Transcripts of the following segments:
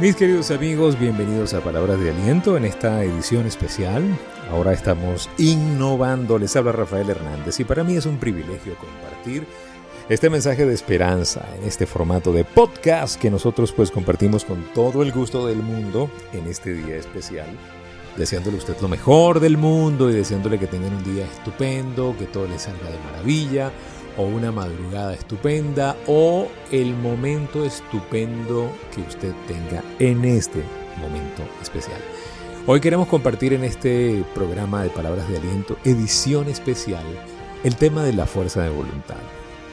Mis queridos amigos, bienvenidos a Palabras de Aliento en esta edición especial. Ahora estamos innovando. Les habla Rafael Hernández y para mí es un privilegio compartir este mensaje de esperanza en este formato de podcast que nosotros pues compartimos con todo el gusto del mundo en este día especial. Deseándole a usted lo mejor del mundo y deseándole que tengan un día estupendo, que todo le salga de maravilla o una madrugada estupenda o el momento estupendo que usted tenga en este momento especial. Hoy queremos compartir en este programa de Palabras de Aliento, edición especial, el tema de la fuerza de voluntad.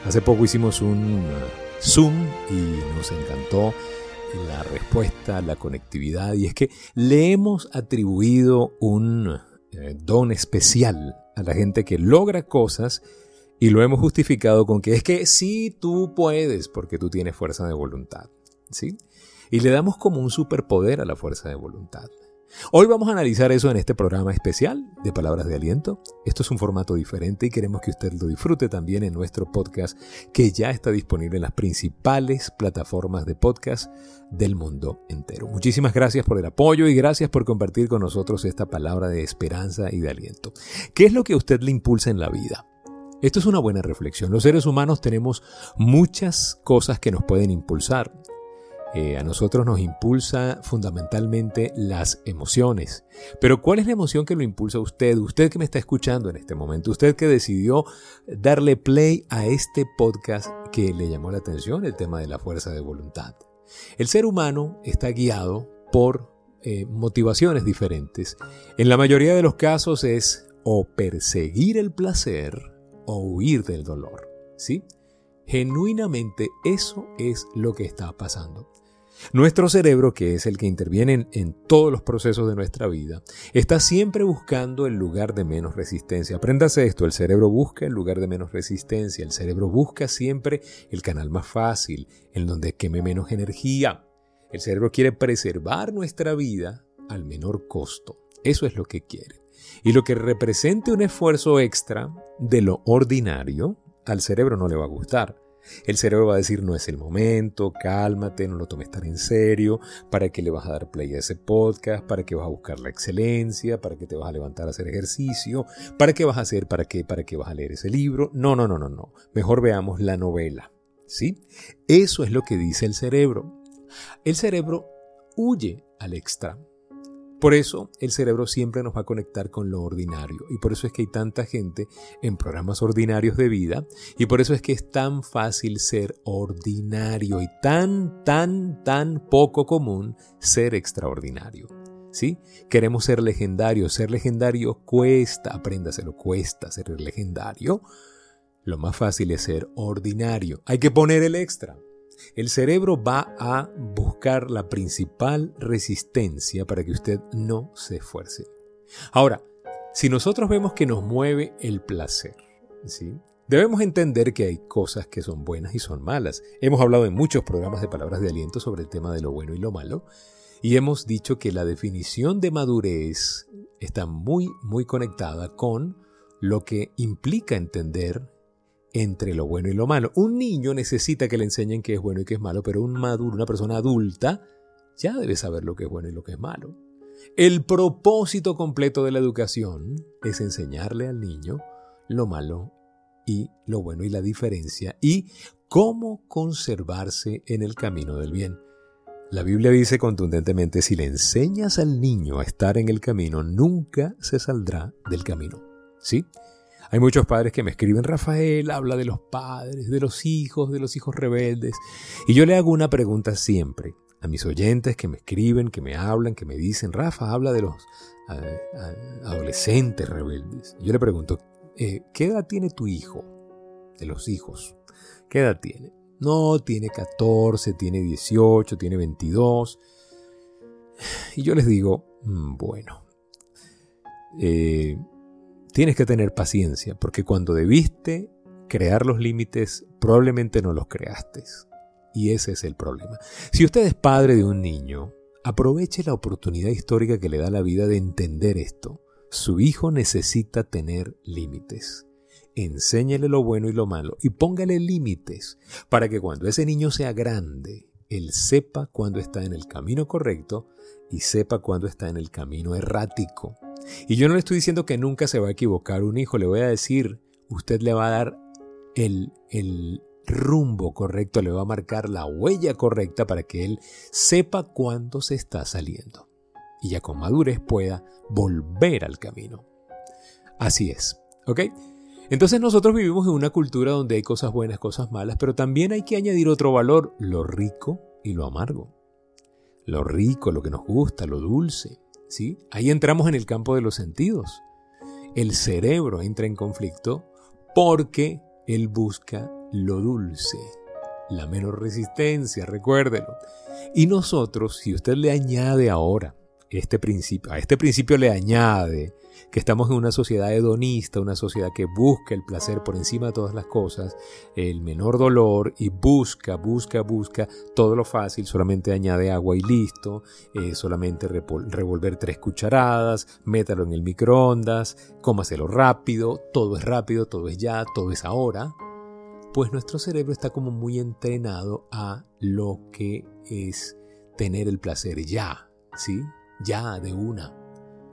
Hace poco hicimos un uh, Zoom y nos encantó la respuesta, la conectividad, y es que le hemos atribuido un eh, don especial a la gente que logra cosas y lo hemos justificado con que es que sí tú puedes porque tú tienes fuerza de voluntad. ¿Sí? Y le damos como un superpoder a la fuerza de voluntad. Hoy vamos a analizar eso en este programa especial de Palabras de Aliento. Esto es un formato diferente y queremos que usted lo disfrute también en nuestro podcast que ya está disponible en las principales plataformas de podcast del mundo entero. Muchísimas gracias por el apoyo y gracias por compartir con nosotros esta palabra de esperanza y de aliento. ¿Qué es lo que a usted le impulsa en la vida? Esto es una buena reflexión. Los seres humanos tenemos muchas cosas que nos pueden impulsar. Eh, a nosotros nos impulsa fundamentalmente las emociones. Pero ¿cuál es la emoción que lo impulsa a usted? Usted que me está escuchando en este momento, usted que decidió darle play a este podcast que le llamó la atención, el tema de la fuerza de voluntad. El ser humano está guiado por eh, motivaciones diferentes. En la mayoría de los casos es o perseguir el placer o huir del dolor. ¿Sí? Genuinamente eso es lo que está pasando. Nuestro cerebro, que es el que interviene en, todos los procesos de nuestra vida, está siempre buscando el lugar de menos resistencia. Apréndase esto, el cerebro busca el lugar de menos resistencia, el cerebro busca siempre el canal más fácil, en donde queme menos energía. El cerebro quiere preservar nuestra vida al menor costo. Eso es lo que quiere. Y lo que represente un esfuerzo extra de lo ordinario, al cerebro no le va a gustar. El cerebro va a decir no es el momento, cálmate, no lo tomes tan en serio, para qué le vas a dar play a ese podcast, para qué vas a buscar la excelencia, para qué te vas a levantar a hacer ejercicio, para qué vas a hacer, para qué, para qué vas a leer ese libro. No, no, no, no, no. Mejor veamos la novela. ¿Sí? Eso es lo que dice el cerebro. El cerebro huye al extra. Por eso el cerebro siempre nos va a conectar con lo ordinario y por eso es que hay tanta gente en programas ordinarios de vida y por eso es que es tan fácil ser ordinario y tan, tan, tan poco común ser extraordinario. ¿Sí? Queremos ser legendarios. Ser legendario cuesta, apréndaselo, cuesta ser legendario. Lo más fácil es ser ordinario. Hay que poner el extra. El cerebro va a buscar la principal resistencia para que usted no se esfuerce. Ahora, si nosotros vemos que nos mueve el placer, ¿sí? Debemos entender que hay cosas que son buenas y son malas. Hemos hablado en muchos programas de palabras de aliento sobre el tema de lo bueno y lo malo, y hemos dicho que la definición de madurez está muy, muy conectada con lo que implica entender entre lo bueno y lo malo. Un niño necesita que le enseñen qué es bueno y qué es malo, pero un maduro, una persona adulta, ya debe saber lo que es bueno y lo que es malo. El propósito completo de la educación es enseñarle al niño lo malo y lo bueno y la diferencia y cómo conservarse en el camino del bien. La Biblia dice contundentemente, si le enseñas al niño a estar en el camino, nunca se saldrá del camino. ¿Sí? Hay muchos padres que me escriben, Rafael habla de los padres, de los hijos, de los hijos rebeldes. Y yo le hago una pregunta siempre a mis oyentes que me escriben, que me hablan, que me dicen, Rafa, habla de los adolescentes rebeldes. yo le pregunto, eh, ¿qué edad tiene tu hijo? De los hijos. ¿Qué edad tiene? No, tiene 14, tiene 18, tiene 22. Y yo les digo, mm, bueno, eh, Tienes que tener paciencia, porque cuando debiste crear los límites, probablemente no los creaste. Y ese es el problema. Si usted es padre de un niño, aproveche la oportunidad histórica que le da la vida de entender esto. Su hijo necesita tener límites. Enséñele lo bueno y lo malo y póngale límites para que cuando ese niño sea grande él sepa cuándo está en el camino correcto y sepa cuándo está en el camino errático. Y yo no le estoy diciendo que nunca se va a equivocar un hijo, le voy a decir, usted le va a dar el, el rumbo correcto, le va a marcar la huella correcta para que él sepa cuándo se está saliendo y ya con madurez pueda volver al camino. Así es, ¿ok? Entonces nosotros vivimos en una cultura donde hay cosas buenas, cosas malas, pero también hay que añadir otro valor, lo rico y lo amargo. Lo rico, lo que nos gusta, lo dulce, Ahí entramos en el campo de los sentidos. El cerebro entra en conflicto porque él busca lo dulce, la menor resistencia, recuérdelo. Y nosotros, si usted le añade ahora este principio, a este principio le añade que estamos en una sociedad hedonista, una sociedad que busca el placer por encima de todas las cosas, el menor dolor y busca, busca, busca todo lo fácil, solamente añade agua y listo, eh, solamente revolver tres cucharadas, métalo en el microondas, cómaselo rápido, todo es rápido, todo es ya, todo es ahora, pues nuestro cerebro está como muy entrenado a lo que es tener el placer ya, ¿sí? Ya, de una,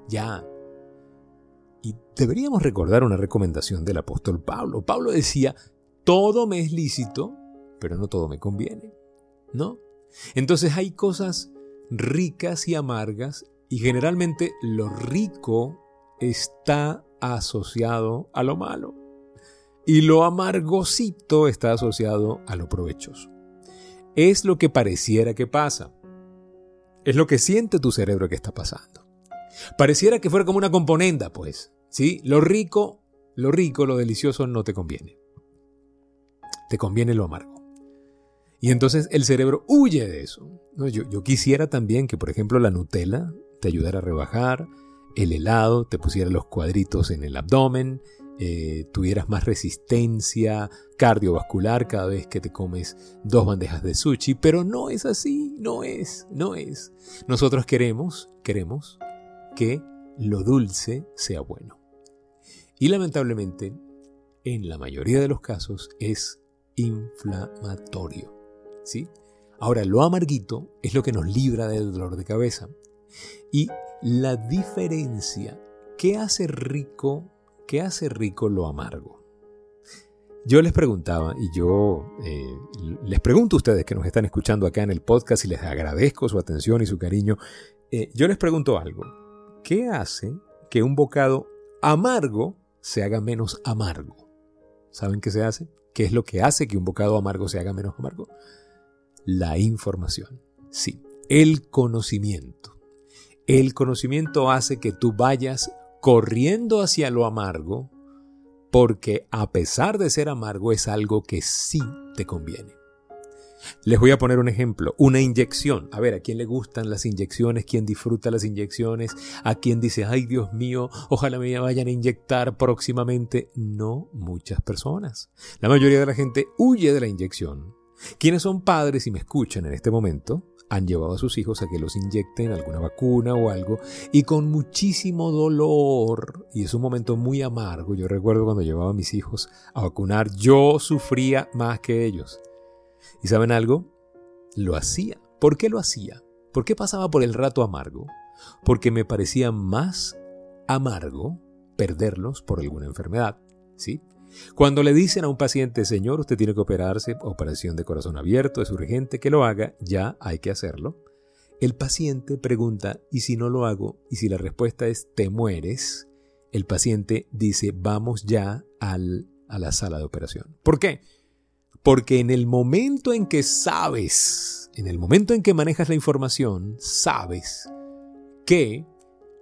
ya, y deberíamos recordar una recomendación del apóstol Pablo. Pablo decía, todo me es lícito, pero no todo me conviene. ¿No? Entonces hay cosas ricas y amargas y generalmente lo rico está asociado a lo malo y lo amargosito está asociado a lo provechoso. Es lo que pareciera que pasa. Es lo que siente tu cerebro que está pasando. Pareciera que fuera como una componenda, pues. ¿Sí? Lo rico, lo rico, lo delicioso no te conviene. Te conviene lo amargo. Y entonces el cerebro huye de eso. Yo, yo quisiera también que, por ejemplo, la Nutella te ayudara a rebajar, el helado te pusiera los cuadritos en el abdomen, eh, tuvieras más resistencia cardiovascular cada vez que te comes dos bandejas de sushi, pero no es así, no es, no es. Nosotros queremos, queremos que lo dulce sea bueno. Y lamentablemente, en la mayoría de los casos es inflamatorio. ¿sí? Ahora, lo amarguito es lo que nos libra del dolor de cabeza. Y la diferencia, ¿qué hace rico, qué hace rico lo amargo? Yo les preguntaba, y yo eh, les pregunto a ustedes que nos están escuchando acá en el podcast y les agradezco su atención y su cariño, eh, yo les pregunto algo. ¿Qué hace que un bocado amargo se haga menos amargo. ¿Saben qué se hace? ¿Qué es lo que hace que un bocado amargo se haga menos amargo? La información. Sí, el conocimiento. El conocimiento hace que tú vayas corriendo hacia lo amargo porque a pesar de ser amargo es algo que sí te conviene. Les voy a poner un ejemplo, una inyección. A ver, ¿a quién le gustan las inyecciones? ¿Quién disfruta las inyecciones? ¿A quién dice, ay Dios mío, ojalá me vayan a inyectar próximamente? No muchas personas. La mayoría de la gente huye de la inyección. Quienes son padres y me escuchan en este momento, han llevado a sus hijos a que los inyecten alguna vacuna o algo y con muchísimo dolor. Y es un momento muy amargo. Yo recuerdo cuando llevaba a mis hijos a vacunar, yo sufría más que ellos. ¿Y saben algo? Lo hacía. ¿Por qué lo hacía? ¿Por qué pasaba por el rato amargo? Porque me parecía más amargo perderlos por alguna enfermedad. ¿Sí? Cuando le dicen a un paciente, señor, usted tiene que operarse, operación de corazón abierto, es urgente que lo haga, ya hay que hacerlo. El paciente pregunta, ¿y si no lo hago? Y si la respuesta es, te mueres, el paciente dice, vamos ya al, a la sala de operación. ¿Por qué? Porque en el momento en que sabes, en el momento en que manejas la información, sabes que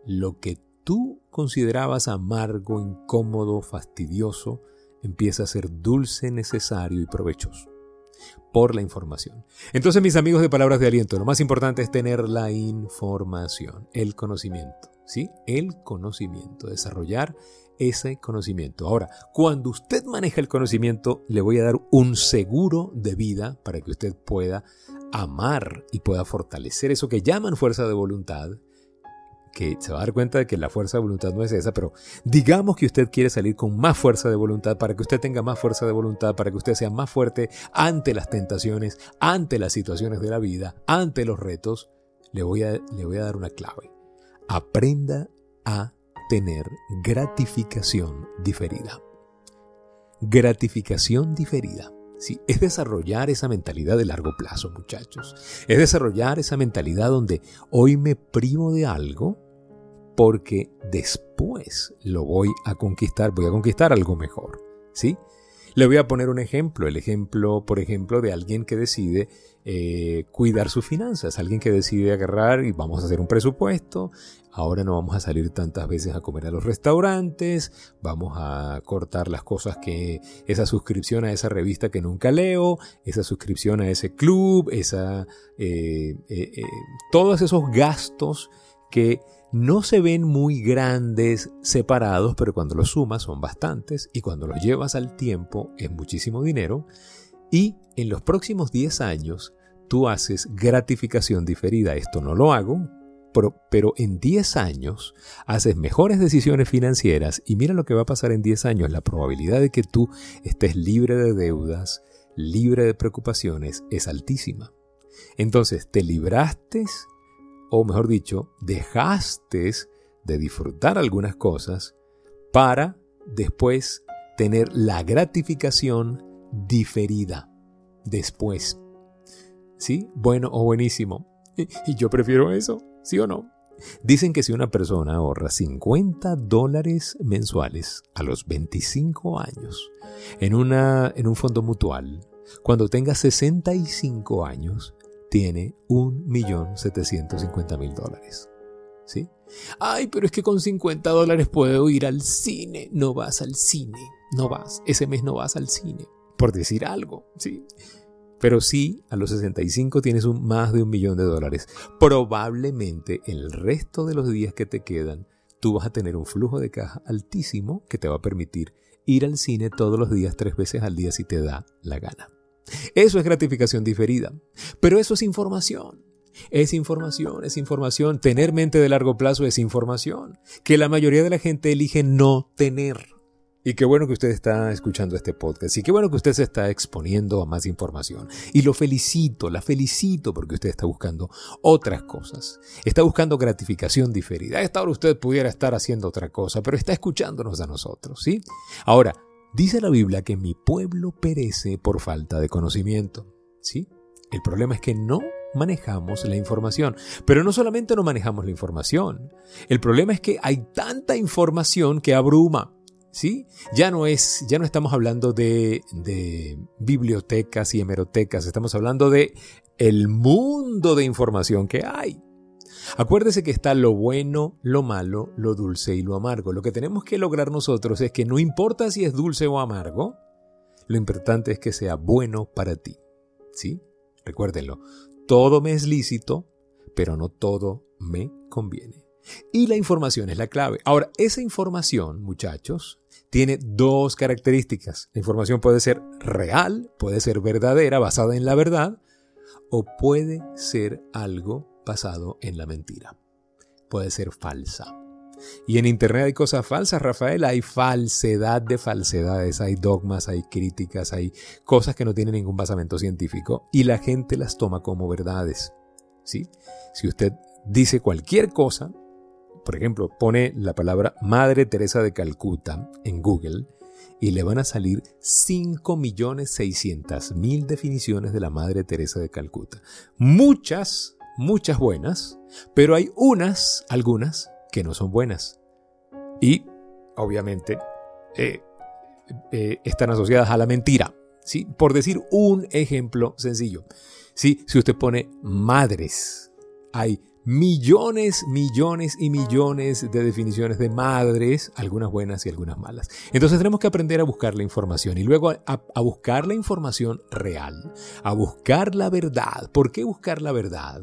lo que tú considerabas amargo, incómodo, fastidioso, empieza a ser dulce, necesario y provechoso por la información. Entonces, mis amigos de palabras de aliento, lo más importante es tener la información, el conocimiento, ¿sí? El conocimiento, desarrollar ese conocimiento. Ahora, cuando usted maneja el conocimiento, le voy a dar un seguro de vida para que usted pueda amar y pueda fortalecer eso que llaman fuerza de voluntad, que se va a dar cuenta de que la fuerza de voluntad no es esa, pero digamos que usted quiere salir con más fuerza de voluntad para que usted tenga más fuerza de voluntad, para que usted sea más fuerte ante las tentaciones, ante las situaciones de la vida, ante los retos, le voy a, le voy a dar una clave. Aprenda a tener gratificación diferida. Gratificación diferida. Sí, es desarrollar esa mentalidad de largo plazo, muchachos. Es desarrollar esa mentalidad donde hoy me privo de algo porque después lo voy a conquistar, voy a conquistar algo mejor. ¿Sí? Le voy a poner un ejemplo, el ejemplo, por ejemplo, de alguien que decide eh, cuidar sus finanzas, alguien que decide agarrar y vamos a hacer un presupuesto, ahora no vamos a salir tantas veces a comer a los restaurantes, vamos a cortar las cosas que, esa suscripción a esa revista que nunca leo, esa suscripción a ese club, esa, eh, eh, todos esos gastos que no se ven muy grandes separados, pero cuando los sumas son bastantes y cuando los llevas al tiempo es muchísimo dinero. Y en los próximos 10 años tú haces gratificación diferida. Esto no lo hago, pero, en 10 años haces mejores decisiones financieras y mira lo que va a pasar en 10 años. La probabilidad de que tú estés libre de deudas, libre de preocupaciones, es altísima. Entonces, te libraste o mejor dicho, dejaste de disfrutar algunas cosas para después tener la gratificación diferida después. ¿Sí? Bueno o buenísimo. Y yo prefiero eso, ¿sí o no? Dicen que si una persona ahorra 50 dólares mensuales a los 25 años en, una, en un fondo mutual, cuando tenga 65 años, tiene 1.750.000 dólares. ¿Sí? Ay, pero es que con 50 dólares puedo ir al cine. No vas al cine. No vas. Ese mes no vas al cine. Por decir algo. ¿Sí? Pero sí, a los 65 tienes un, más de un millón de dólares. Probablemente el resto de los días que te quedan, tú vas a tener un flujo de caja altísimo que te va a permitir ir al cine todos los días, tres veces al día si te da la gana. Eso es gratificación diferida. Pero eso es información. Es información, es información. Tener mente de largo plazo es información que la mayoría de la gente elige no tener. Y qué bueno que usted está escuchando este podcast y qué bueno que usted se está exponiendo a más información. Y lo felicito, la felicito porque usted está buscando otras cosas. Está buscando gratificación diferida. A esta hora usted pudiera estar haciendo otra cosa, pero está escuchándonos a nosotros, ¿sí? Ahora, Dice la Biblia que mi pueblo perece por falta de conocimiento. ¿Sí? El problema es que no manejamos la información. Pero no solamente no manejamos la información. El problema es que hay tanta información que abruma. ¿Sí? Ya no es, ya no estamos hablando de, de bibliotecas y hemerotecas, estamos hablando de el mundo de información que hay. Acuérdese que está lo bueno, lo malo, lo dulce y lo amargo. Lo que tenemos que lograr nosotros es que no importa si es dulce o amargo, lo importante es que sea bueno para ti. ¿Sí? Recuérdenlo, todo me es lícito, pero no todo me conviene. Y la información es la clave. Ahora, esa información, muchachos, tiene dos características. La información puede ser real, puede ser verdadera, basada en la verdad, o puede ser algo basado en la mentira. Puede ser falsa. Y en Internet hay cosas falsas, Rafael. Hay falsedad de falsedades, hay dogmas, hay críticas, hay cosas que no tienen ningún basamento científico y la gente las toma como verdades. ¿sí? Si usted dice cualquier cosa, por ejemplo, pone la palabra Madre Teresa de Calcuta en Google y le van a salir 5.600.000 definiciones de la Madre Teresa de Calcuta. Muchas muchas buenas, pero hay unas, algunas, que no son buenas. Y, obviamente, eh, eh, están asociadas a la mentira. ¿sí? Por decir un ejemplo sencillo. ¿sí? Si usted pone madres, hay millones, millones y millones de definiciones de madres, algunas buenas y algunas malas. Entonces tenemos que aprender a buscar la información y luego a, buscar la información real, a buscar la verdad. ¿Por qué buscar la verdad?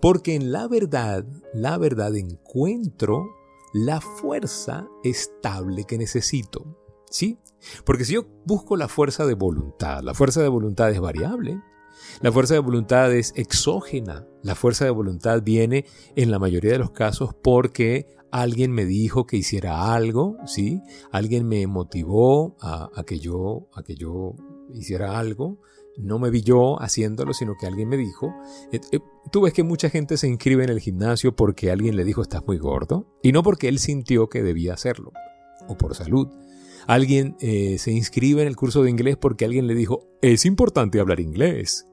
Porque en la verdad, la verdad encuentro la fuerza estable que necesito. ¿Sí? Porque si yo busco la fuerza de voluntad, la fuerza de voluntad es variable. La fuerza de voluntad es exógena. La fuerza de voluntad viene en la mayoría de los casos porque alguien me dijo que hiciera algo, ¿sí? Alguien me motivó a, que, yo, a que yo hiciera algo. No me vi yo haciéndolo, sino que alguien me dijo. Eh, tú ves que mucha gente se inscribe en el gimnasio porque alguien le dijo estás muy gordo y no porque él sintió que debía hacerlo o por salud. Alguien eh, se inscribe en el curso de inglés porque alguien le dijo es importante hablar inglés.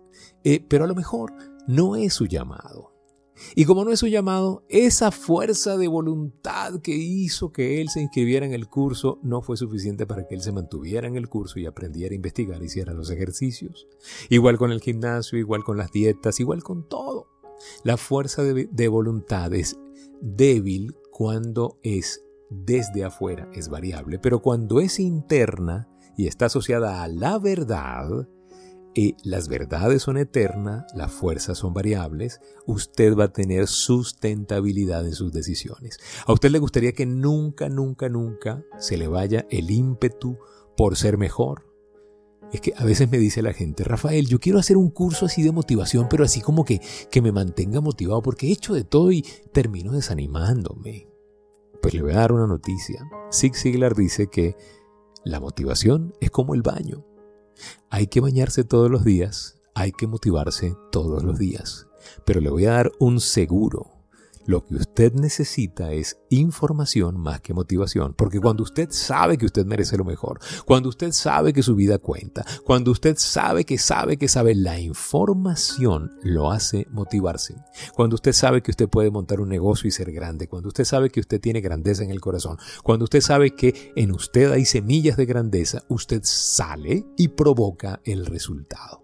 Pero a lo mejor no es su llamado. Y como no es su llamado, esa fuerza de voluntad que hizo que él se inscribiera en el curso no fue suficiente para que él se mantuviera en el curso y aprendiera a investigar, hiciera los ejercicios. Igual con el gimnasio, igual con las dietas, igual con todo. La fuerza de, de voluntad es débil cuando es desde afuera, es variable, pero cuando es interna y está asociada a la verdad, las verdades son eternas, las fuerzas son variables, usted va a tener sustentabilidad en sus decisiones. A usted le gustaría que nunca, nunca, nunca se le vaya el ímpetu por ser mejor. Es que a veces me dice la gente, Rafael, yo quiero hacer un curso así de motivación, pero así como que, que me mantenga motivado, porque he hecho de todo y termino desanimándome. Pues le voy a dar una noticia. Zig Ziglar dice que la motivación es como el baño. Hay que bañarse todos los días, hay que motivarse todos los días. Pero le voy a dar un seguro. Lo que usted necesita es información más que motivación, porque cuando usted sabe que usted merece lo mejor, cuando usted sabe que su vida cuenta, cuando usted sabe que sabe que sabe, la información lo hace motivarse. Cuando usted sabe que usted puede montar un negocio y ser grande, cuando usted sabe que usted tiene grandeza en el corazón, cuando usted sabe que en usted hay semillas de grandeza, usted sale y provoca el resultado.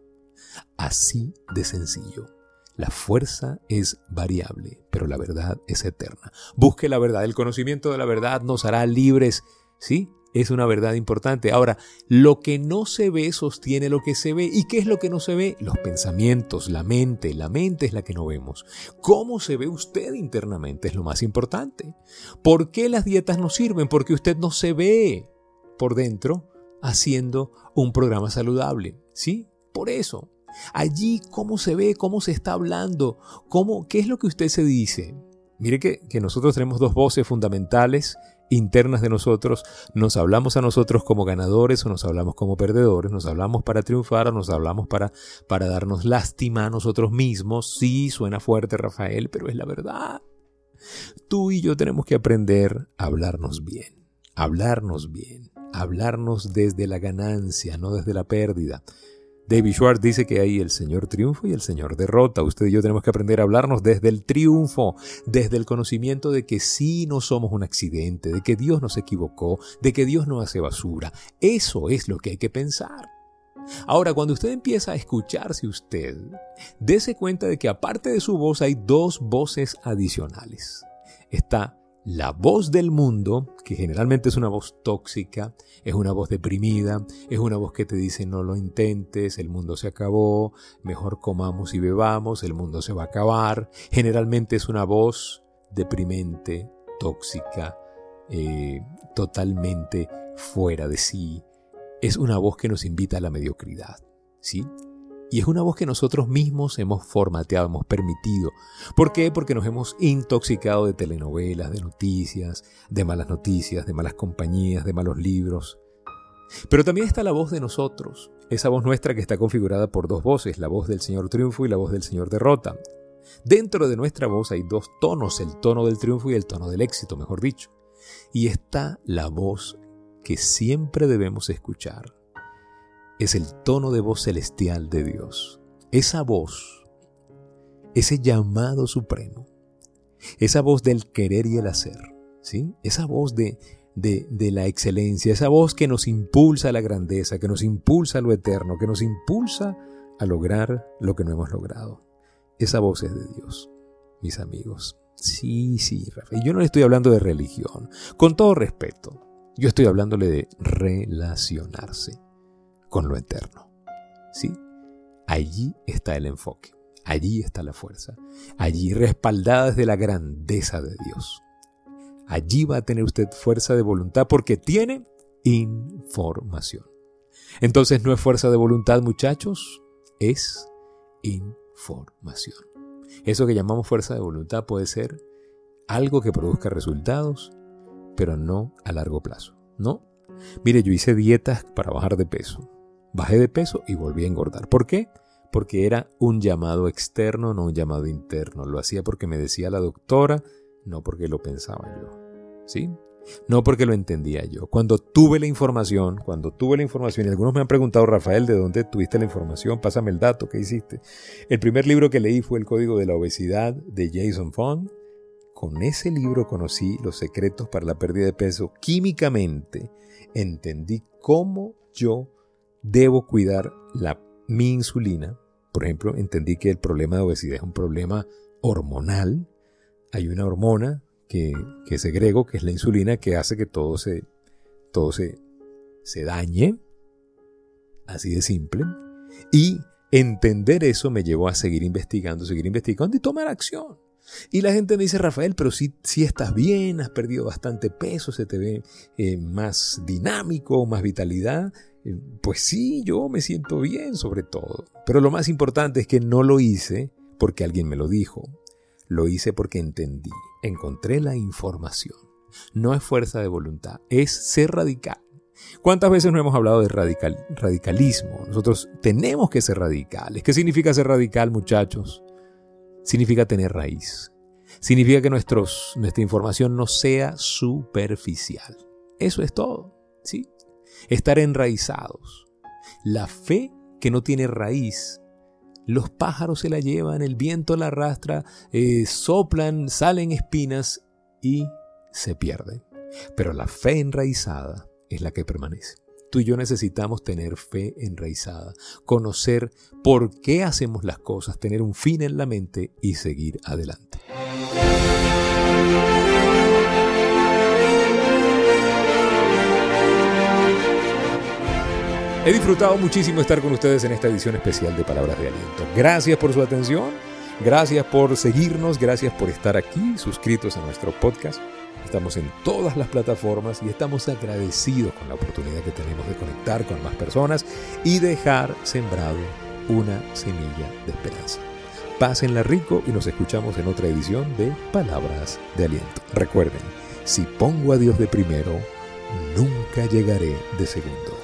Así de sencillo. La fuerza es variable, pero la verdad es eterna. Busque la verdad. El conocimiento de la verdad nos hará libres. ¿Sí? Es una verdad importante. Ahora, lo que no se ve sostiene lo que se ve. ¿Y qué es lo que no se ve? Los pensamientos, la mente. La mente es la que no vemos. ¿Cómo se ve usted internamente? Es lo más importante. ¿Por qué las dietas no sirven? Porque usted no se ve por dentro haciendo un programa saludable. ¿Sí? Por eso. Allí, ¿cómo se ve? ¿Cómo se está hablando? ¿Cómo, ¿Qué es lo que usted se dice? Mire que, que nosotros tenemos dos voces fundamentales internas de nosotros, nos hablamos a nosotros como ganadores o nos hablamos como perdedores, nos hablamos para triunfar o nos hablamos para, para darnos lástima a nosotros mismos. Sí, suena fuerte Rafael, pero es la verdad. Tú y yo tenemos que aprender a hablarnos bien, hablarnos bien, hablarnos desde la ganancia, no desde la pérdida. David Schwartz dice que hay el Señor triunfo y el Señor derrota. Usted y yo tenemos que aprender a hablarnos desde el triunfo, desde el conocimiento de que sí no somos un accidente, de que Dios nos equivocó, de que Dios no hace basura. Eso es lo que hay que pensar. Ahora, cuando usted empieza a escucharse usted, dése cuenta de que aparte de su voz hay dos voces adicionales. Está la voz del mundo, que generalmente es una voz tóxica, es una voz deprimida, es una voz que te dice no lo intentes, el mundo se acabó, mejor comamos y bebamos, el mundo se va a acabar. Generalmente es una voz deprimente, tóxica, eh, totalmente fuera de sí. Es una voz que nos invita a la mediocridad. ¿sí? Y es una voz que nosotros mismos hemos formateado, hemos permitido. ¿Por qué? Porque nos hemos intoxicado de telenovelas, de noticias, de malas noticias, de malas compañías, de malos libros. Pero también está la voz de nosotros, esa voz nuestra que está configurada por dos voces, la voz del Señor triunfo y la voz del Señor derrota. Dentro de nuestra voz hay dos tonos, el tono del triunfo y el tono del éxito, mejor dicho. Y está la voz que siempre debemos escuchar, es el tono de voz celestial de Dios. Esa voz, ese llamado supremo, esa voz del querer y el hacer, ¿sí? Esa voz de, de, de la excelencia, esa voz que nos impulsa a la grandeza, que nos impulsa a lo eterno, que nos impulsa a lograr lo que no hemos logrado. Esa voz es de Dios, mis amigos. Sí, sí, Rafael. Yo no le estoy hablando de religión. Con todo respeto, yo estoy hablándole de relacionarse con lo eterno. ¿Sí? Allí está el enfoque, allí está la fuerza, allí respaldada desde la grandeza de Dios. Allí va a tener usted fuerza de voluntad porque tiene información. Entonces no es fuerza de voluntad, muchachos, es información. Eso que llamamos fuerza de voluntad puede ser algo que produzca resultados, pero no a largo plazo. No. Mire, yo hice dietas para bajar de peso. Bajé de peso y volví a engordar. ¿Por qué? Porque era un llamado externo, no un llamado interno. Lo hacía porque me decía la doctora, no porque lo pensaba yo. ¿Sí? No porque lo entendía yo. Cuando tuve la información, cuando tuve la información, y algunos me han preguntado, Rafael, ¿de dónde tuviste la información? Pásame el dato, ¿qué hiciste? El primer libro que leí fue El Código de la Obesidad de Jason Fung. Con ese libro conocí los secretos para la pérdida de peso químicamente. Entendí cómo yo debo cuidar la, mi insulina. Por ejemplo, entendí que el problema de obesidad es un problema hormonal. Hay una hormona que, que segrego, que es la insulina, que hace que todo se, todo se, se dañe. Así de simple. Y entender eso me llevó a seguir investigando, seguir investigando y tomar acción. Y la gente me dice, Rafael, pero si, si estás bien, has perdido bastante peso, se te ve eh, más dinámico, más vitalidad. Eh, pues sí, yo me siento bien sobre todo. Pero lo más importante es que no lo hice porque alguien me lo dijo. Lo hice porque entendí, encontré la información. No es fuerza de voluntad, es ser radical. ¿Cuántas veces no hemos hablado de radical, radicalismo? Nosotros tenemos que ser radicales. ¿Qué significa ser radical, muchachos? Significa tener raíz. Significa que nuestra información no sea superficial. Eso es todo. ¿sí? Estar enraizados. La fe que no tiene raíz los pájaros se la llevan, el viento la arrastra, eh, soplan, salen espinas y se pierden. Pero la fe enraizada es la que permanece. Tú y yo necesitamos tener fe enraizada, conocer por qué hacemos las cosas, tener un fin en la mente y seguir adelante. He disfrutado muchísimo estar con ustedes en esta edición especial de Palabras de Aliento. Gracias por su atención, gracias por seguirnos, gracias por estar aquí, suscritos a nuestro podcast. Estamos en todas las plataformas y estamos agradecidos con la oportunidad que tenemos de conectar con más personas y dejar sembrado una semilla de esperanza. Pásenla rico y nos escuchamos en otra edición de Palabras de Aliento. Recuerden, si pongo a Dios de primero, nunca llegaré de segundo.